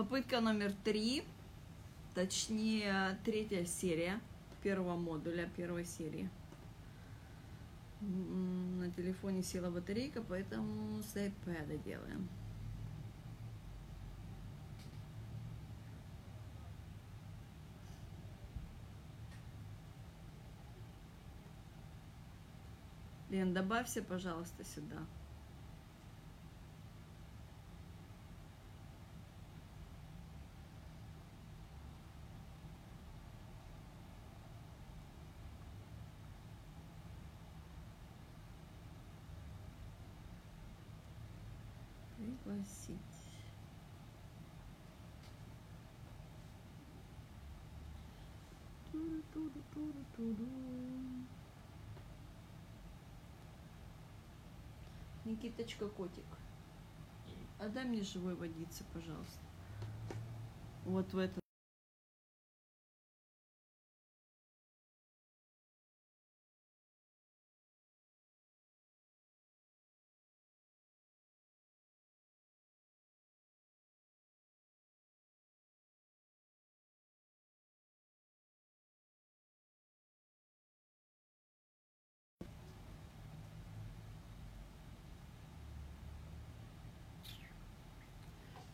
Попытка номер три, точнее третья серия первого модуля первой серии. На телефоне села батарейка, поэтому с iPad делаем. Лен, добавься, пожалуйста, сюда. Ту-ду-ту-ду-ту-ду-ту-ду. Никиточка, котик, отдай мне живой водицы, пожалуйста. Вот в этот.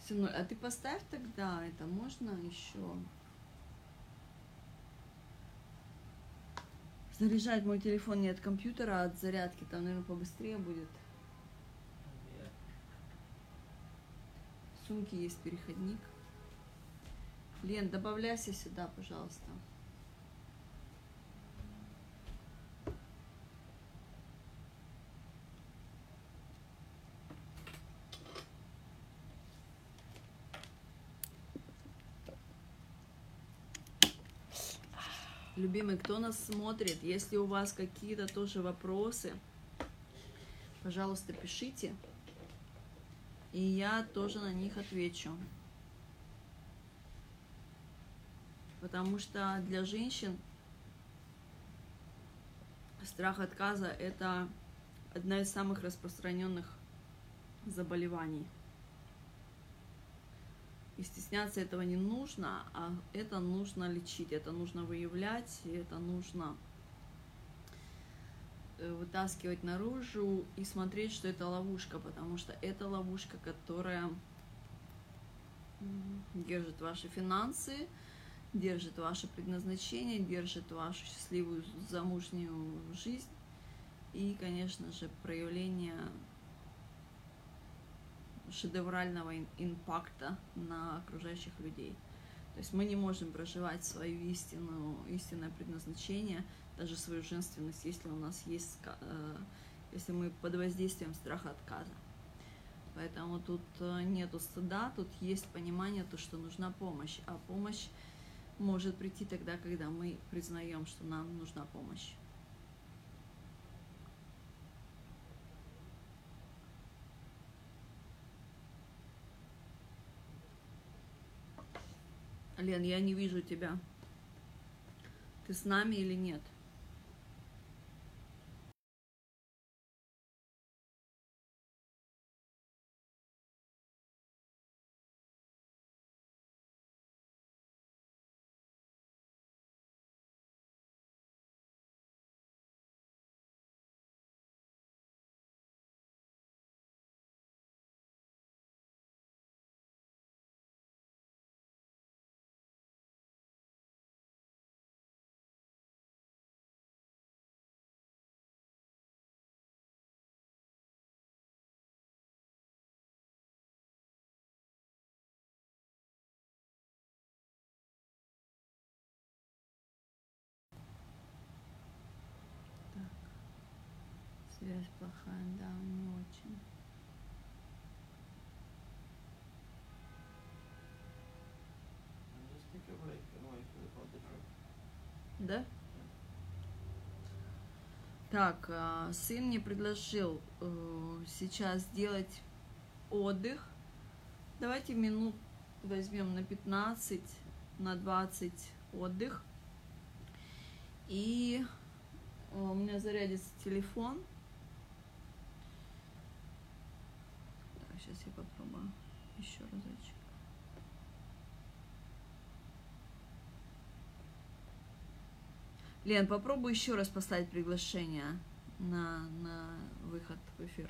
Сыной, а ты поставь тогда это, можно еще? Заряжать мой телефон не от компьютера, а от зарядки. Там, наверное, побыстрее будет. В сумке есть переходник. Лен, добавляйся сюда, пожалуйста. Любимый, кто нас смотрит, если у вас какие-то тоже вопросы, пожалуйста, пишите, и я тоже на них отвечу. Потому что для женщин страх отказа – это одна из самых распространенных заболеваний. И стесняться этого не нужно, а это нужно лечить, это нужно выявлять, это нужно э, вытаскивать наружу и смотреть, что это ловушка, потому что это ловушка, которая держит ваши финансы, держит ваше предназначение, держит вашу счастливую замужнюю жизнь. И, конечно же, проявление шедеврального импакта на окружающих людей. То есть мы не можем проживать свою истину, истинное предназначение, даже свою женственность, если у нас есть, э, если мы под воздействием страха отказа. Поэтому тут э, нету стыда, тут есть понимание, то, что нужна помощь. А помощь может прийти тогда, когда мы признаем, что нам нужна помощь. Лен, я не вижу тебя. Ты с нами или нет? Связь плохая, да, не очень. Да? Так, а, сын мне предложил э, сейчас сделать отдых. Давайте минут возьмем на 15, на 20 отдых. И э, у меня зарядится телефон. Сейчас я попробую еще разочек. Лен, попробуй еще раз поставить приглашение на, на выход в эфир.